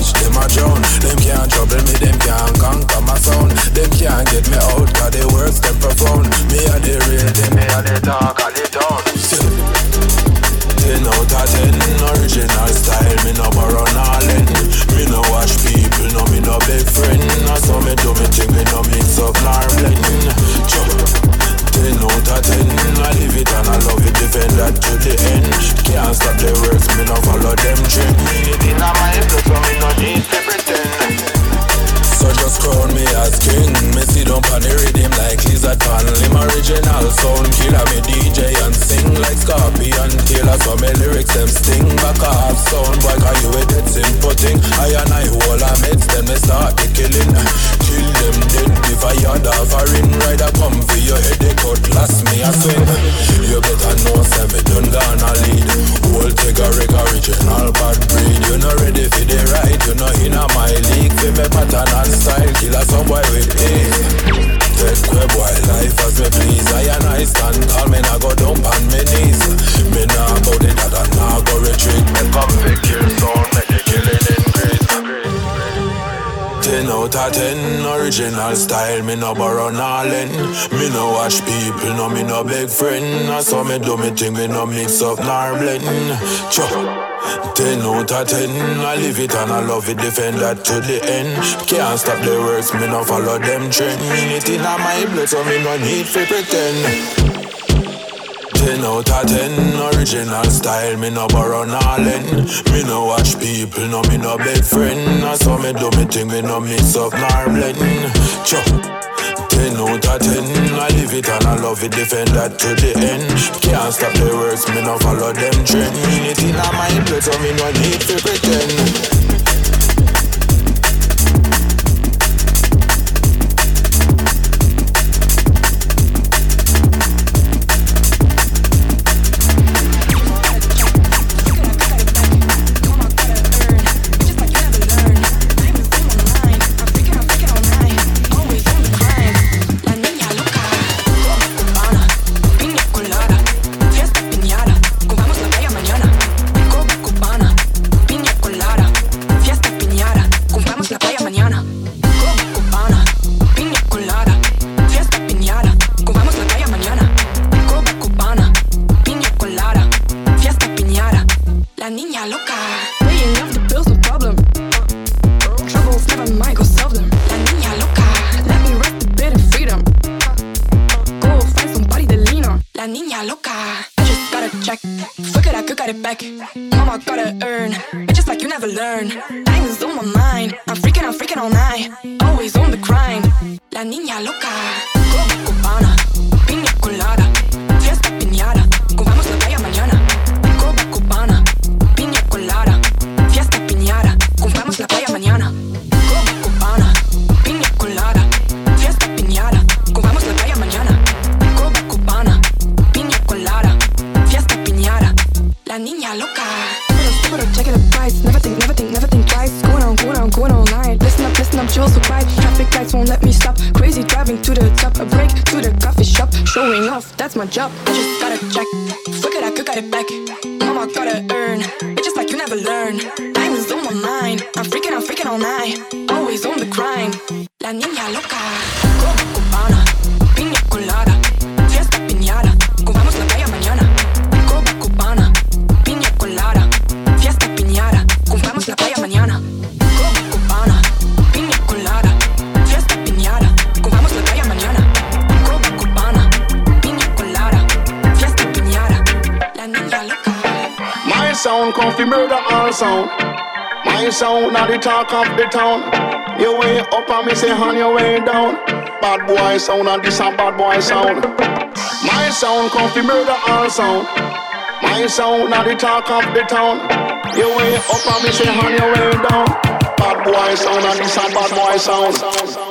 watch them a drown. Them can't trouble me, them can't conquer my sound. Them can't get me out, cause they works them profound. Me a the real, them me a the talk, are the town. Ten out of ten, original style, me no borrow nothing. Me no watch people, no me no big friend. So me do me thing, me no mix up nor blend. Chop. 10 out of 10 I live it and I love it, defend that to the end. Can't stop the works, me no follow them trend. It in my place, so me no need to pretend just crown me as king. Me see them pan rhythm like lizard pan. Lim original sound killer. Me DJ and sing like Scorpion killer. So me lyrics them sting. Back off sound boy, cause you a dead simple thing. I and I hold a meds, then me start the killing. Kill them dead if I had a foreign rider come for your head. They cut last me a swing. You better know, say me done gonna lead. Whole Tigger original bad breed. You not ready for the ride. You not in a my league. Feel me pattern and style killer some boy with age. Take where boy life as me please. I and I stand tall, me nah go dump on me knees. Me nah go the dada, nah go retreat. Me come fi kill soul, me the killing increase. Ten out of ten, original style, me no borrow nolin Me no watch people, no me no big friend I saw me do me thing, me no mix up nor blend Chop Ten out of ten, I live it and I love it, defend that to the end. Can't stop the words, me no follow them trend. Mean in my blood, so me no need to pretend. 10 out of 10 Original style, me no borrow nolin Me no watch people, no me no big friend. I saw me do me thing, me no mix up nor blend. Chop. 10 out of 10 I live it and I love it, defend that to the end. Can't stop the words, me no follow them trend. Mean it in my blood, so me no need to pretend off. That's my job. I just gotta check. Sound of the talk of the town. You way up and me say on your way down. Bad boy sound and this a bad boy sound. My sound come fi murder all sound. My sound of the talk of the town. You way up and me say on your way down. Bad boy sound and this a bad boy sound.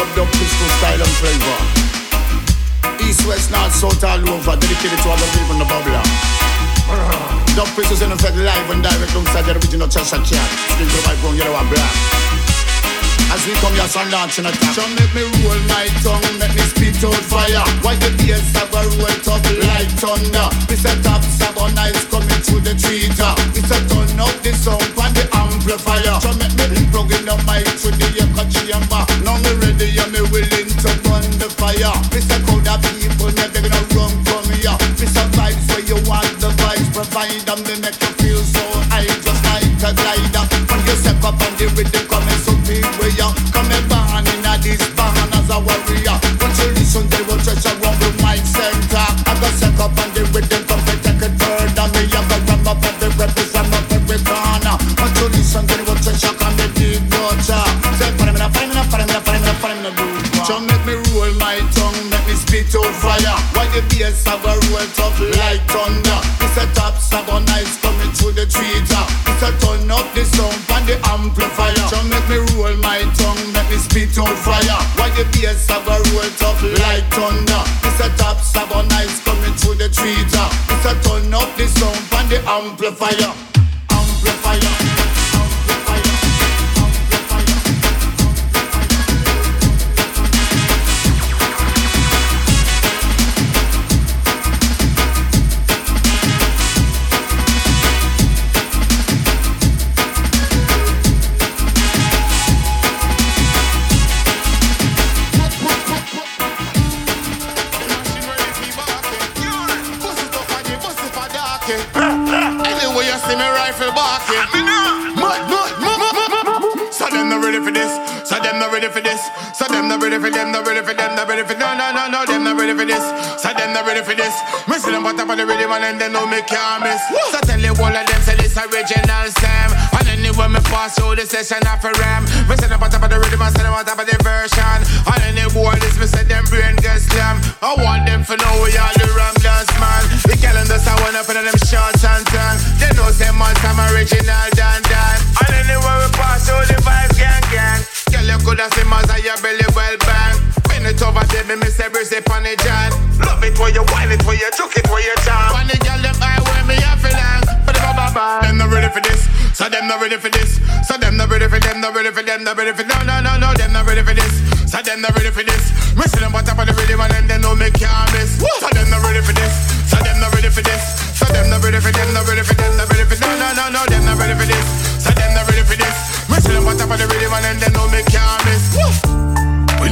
dub dub pistol style and flavor. East, west, north, south, all over, dedicated to all the people in the bubble. Dub pistols in effect live and direct alongside the original Cheshire Cat. Still to the white yellow and black. As we come here, sun dancing a time. So make me roll my tongue, make me spit out fire. Why the bass have a roll top like thunder? It's a top seven nice coming through the tweeter. It's a turn up the sound on the amplifier. So make me plug in the mic to the echo chamber. Now me ready and me willing to burn the fire. It's a crowd of people, me begging to run come here. It's a vibes where you want the vibes provide and they make you feel so high, just like a glider. Step up and the rhythm coming big coming born in a this a warrior. When you listen, they will touch a rumble mic center. I go step up and the rhythm come and take it further. Me I go ram up every represent up every corner. When you listen, they will a come the deep water. Say, follow me, follow me, follow me, follow me, follow me, me. So make me roll my tongue, make me spit out fire. Why the bass have a roll tough like thunder? It's a top seven nice coming through the tweeter. It's a turn up the sound on the amplifier. So make me roll my tongue, make me spit out fire. Why the bass have a roll tough like thunder? It's a top seven nice coming through the tweeter. It's a turn up the sound on the. Amplifier. This. So them not ready for this. Me see them bottom of the rhythm and they know me can't miss. So tell you all of them say this original Sam. And anyway me pass through the session off a ram. Me see them bottom of the rhythm and say them on top of the version. And any boy this me say them brain get slam. I want them to know we all the ram dance man. The calendars I want up in them shorts and tongue. They know say man some original dan dan. And anyway we pass through the vibe gang gang. Girl you coulda see Mazza your belly over baby me say brace it on the jan. Love it where you whine it where you juke it where you jam. And the girl them eye where me have feel long. But them ba ba Them not ready for this. So them not ready for this. So them not ready for them. Not ready for them. Not ready for no no no no. Them not ready for this. So them not ready for this. Me see them bottom of the rhythm and then they know me can't miss. So them not ready for this. So them not ready for this. So them not ready for them. Not ready for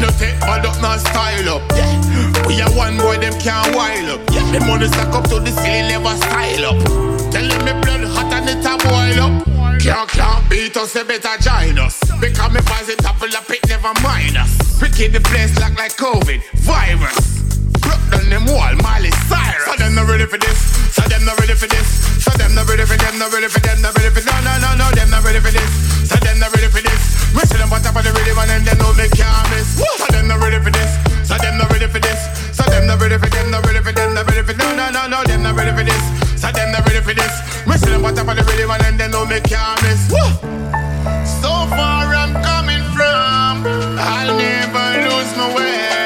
no take up, style up. Yeah. We are one boy, them can't wild up. Yeah. The money stack up to the ceiling, never style up. Tell them me blood hot and it a boil up. Can't, can't beat us, they better join us. Because me boys it double up, it never mind us. Picking the place like like COVID, virus. Them wall, Miley Cyrus. So them not ready for this. So them not ready for this. So them not ready for them, not ready for them, not ready for no, no, no, no. Them not ready for this. So them not ready for this. Me see them bottom of the rhythm and they know me can't miss. So them not ready for this. So them not ready for this. So them not ready for them, not ready for them, not ready for no, no, no, no. Them not ready for this. So them not ready for this. Me see them bottom of the rhythm and they know me can't miss. So far I'm coming from. I'll never lose my way.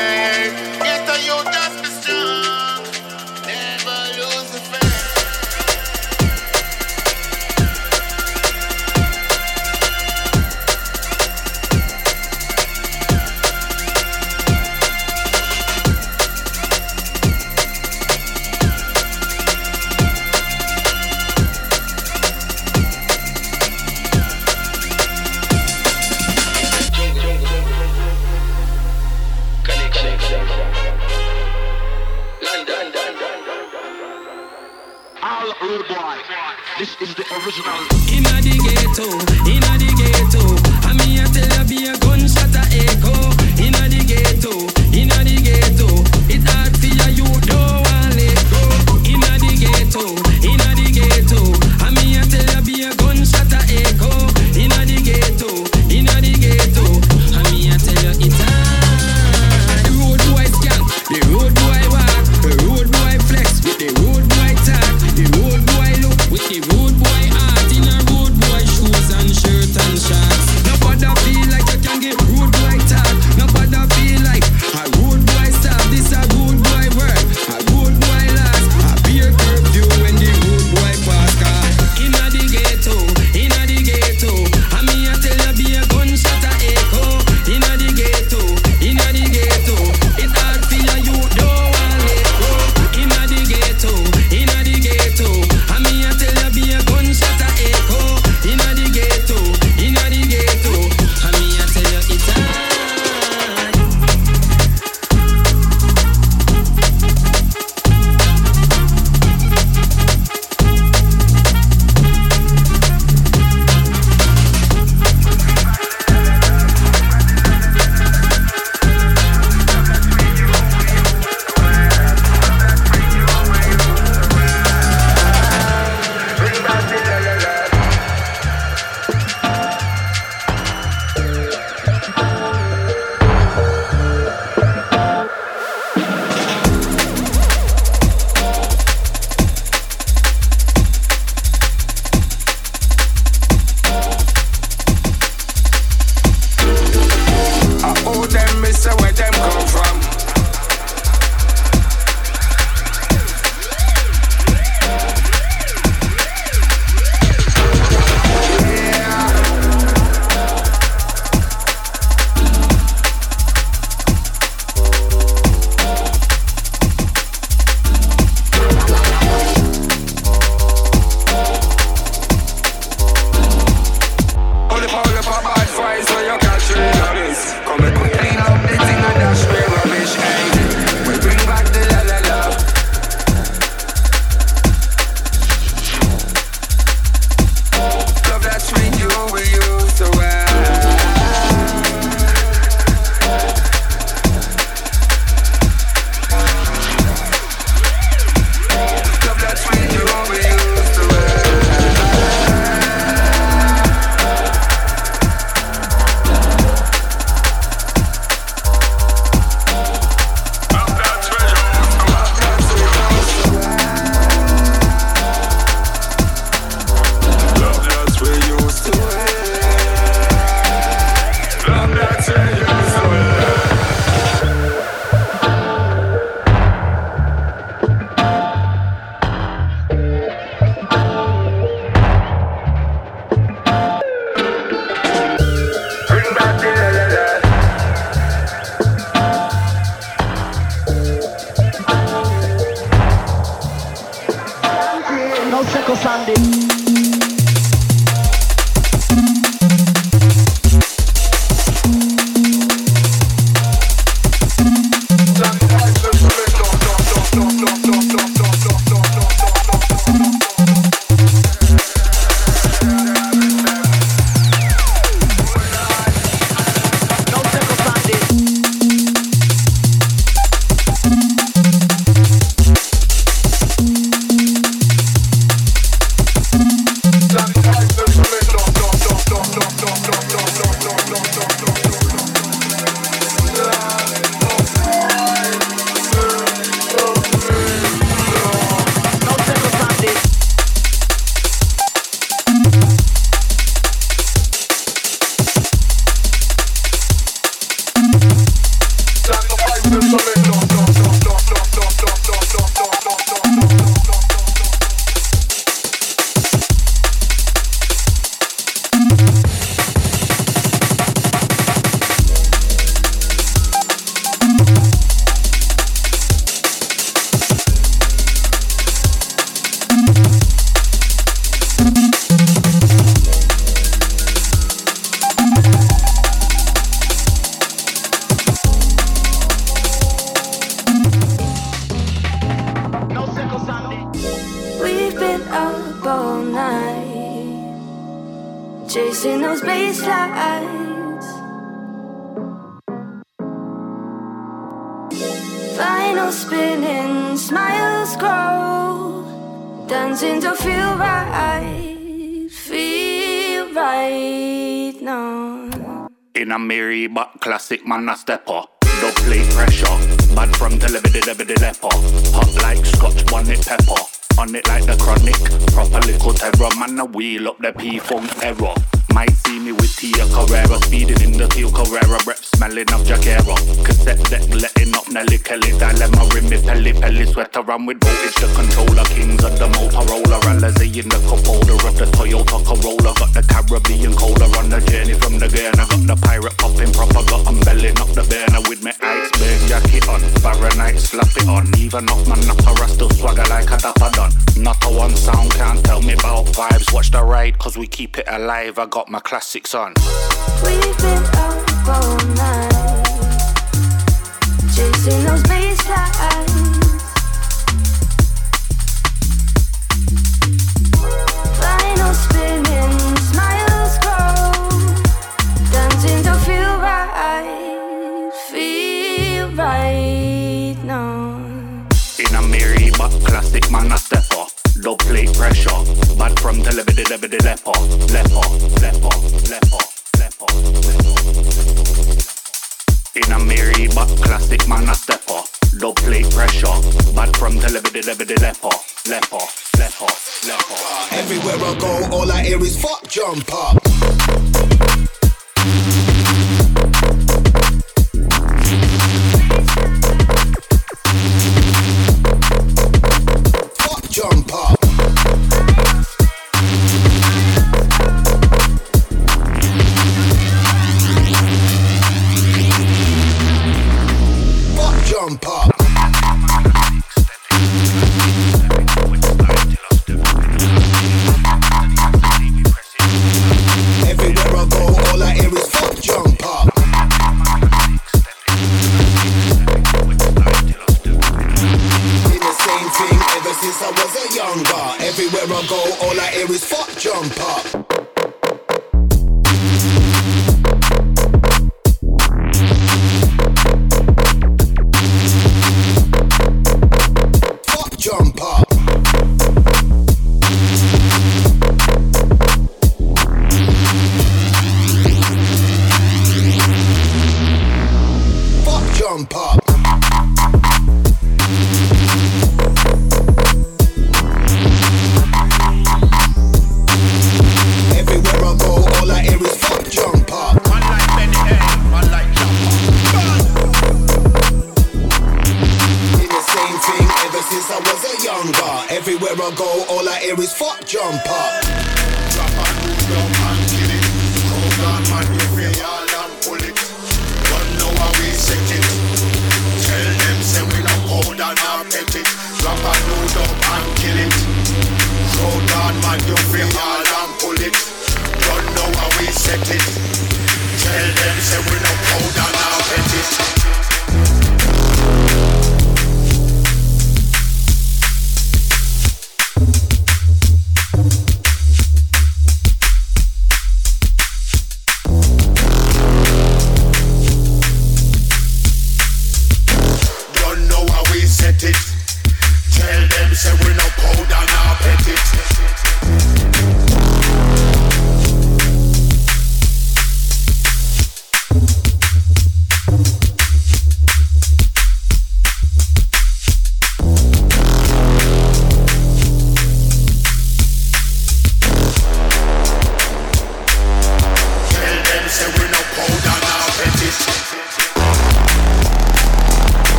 This is the original. Inna the ghetto, inna the ghetto. I me a tell you be a Speeding in the Tia Carrera, rep smelling of Jackera. Cassette deck letting up Nelly Kelly, dilemma rim me pelly pelly sweater. I'm with voltage, the controller, kings of the Motorola, Alizé in the cup holder of the Toyota Corolla. Got the Caribbean cola on the journey from the Ghana. Got the pirate popping proper, got I'm belling up the burner with me iceberg jacket on. Fahrenheit slap it on, even off my napper, I still swagger like a dapper done. Not a one sound can't tell me about vibes. Watch the ride, cause we keep it alive. I got my classics on. We've Low play pressure. Bad from the. Leper, leper, leper, leper. In a Mary, but classic man a stepper. Low play pressure. Bad from the leper. Leper, leper, leper. Everywhere I go, all I hear is fuck jump up.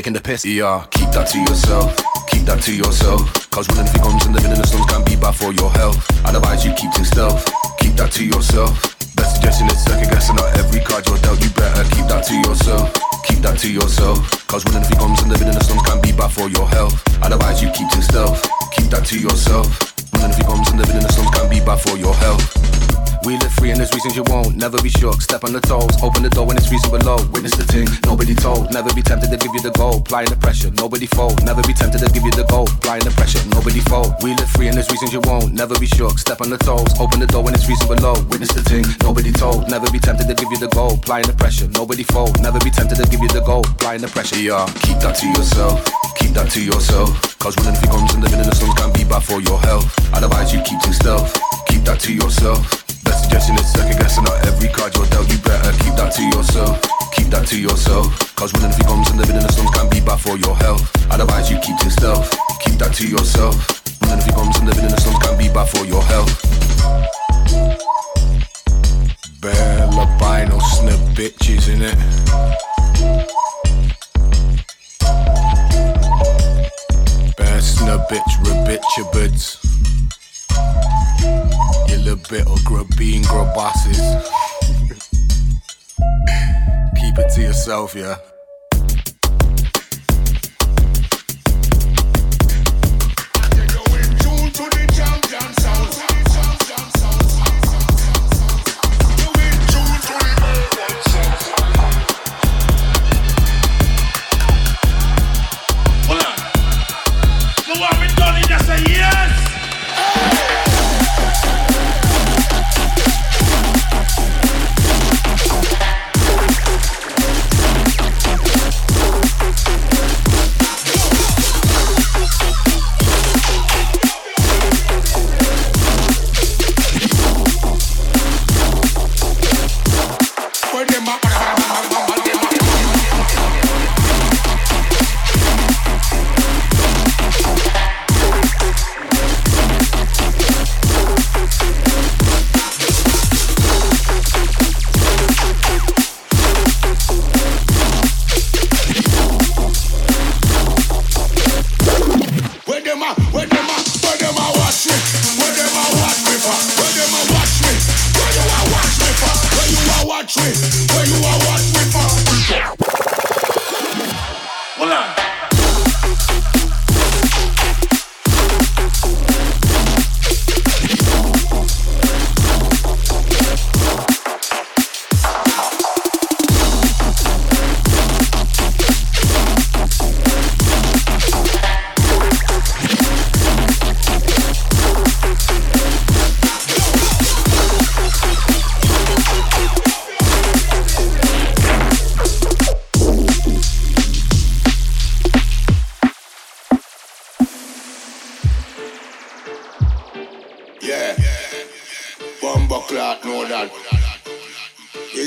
Taking the piss. Yeah, keep that to yourself. Keep that to yourself. Cause when anything comes and living in the slums can be bad for your health. Advise you keep things stealth. Keep that to yourself. Best suggestion is second guessing not every card you're dealt. You better keep that to yourself. Keep that to yourself. Cause when anything comes and living in the slums can be bad for your health. I'd you keep things stealth. Keep that to yourself. When anything comes and living in the slums can be bad for your health. We live free and there's reasons you won't. Never be shook, step on the toes. Open the door when it's reasonable below. Witness the thing, nobody told. Never be tempted to give you the goal. Applying the pressure, nobody fold. Never be tempted to give you the goal. Applying the pressure, nobody fold. We live free and there's reasons you won't. Never be shook, step on the toes. Open the door when it's reasonable below. Witness the thing, nobody told. Never be tempted to give you the goal. Applying the pressure, nobody fold. Never be tempted to give you the goal. Applying the pressure. Yeah, keep that to yourself. Keep that to yourself. Cause when anything comes and living in the slums can be bad for your health. I'd you keep things stealth. Keep that to yourself. Best suggestion is second guessing not every card you're dealt. You better keep that to yourself. Keep that to yourself. Cause when anything comes and living in the slums can be bad for your health. I'd you keep things stealth. Keep that to yourself. When anything comes and living in the slums can be bad for your health. Bare albino snip bitches in it. Bare snip bitch, rebitch your bids. Little bit of grub bean grub bosses. Keep it to yourself, yeah.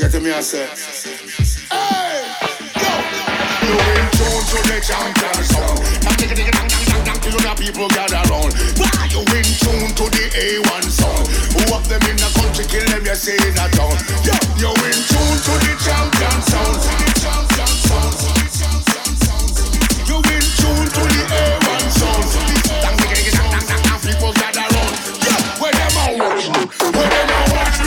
Me I say. Hey, yo, you in tune to the champion sound. You the people gather round. Why you in tune to the A1 sound? Who of them in the country kill them? You say in a town. Yo, you in tune to the champion sound. The champion sound. You in tune to the A1 sound. People gather round. Yo, where them a watch? Where them a watch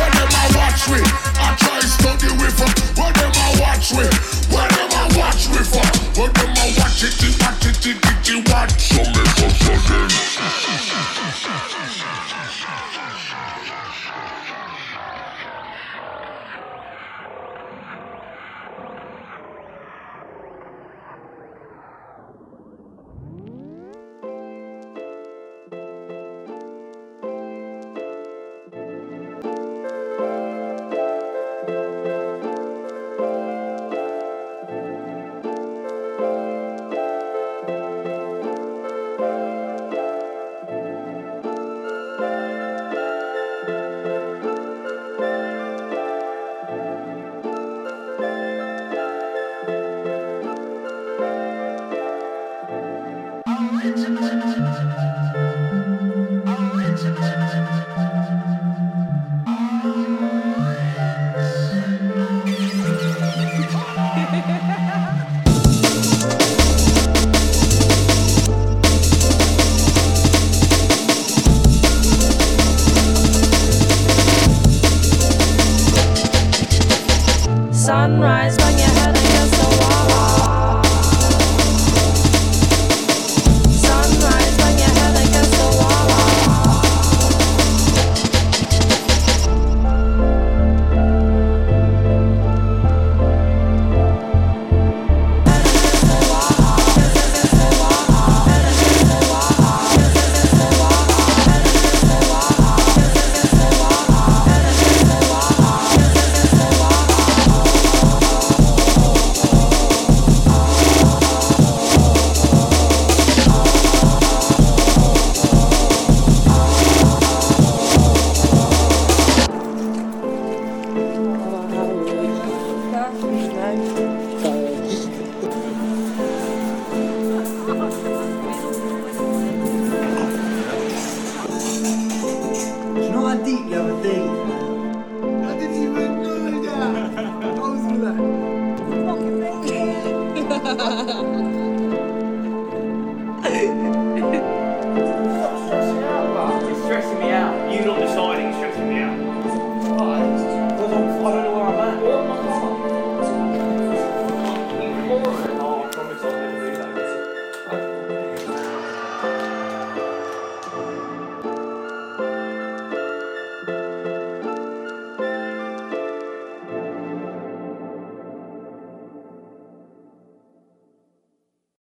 Where them a watch me? I try study with her. Where them a watch me? Where them a watch me for? Where them a watch it? Watch it? Watch it? Watch So make us again. Sunrise when your head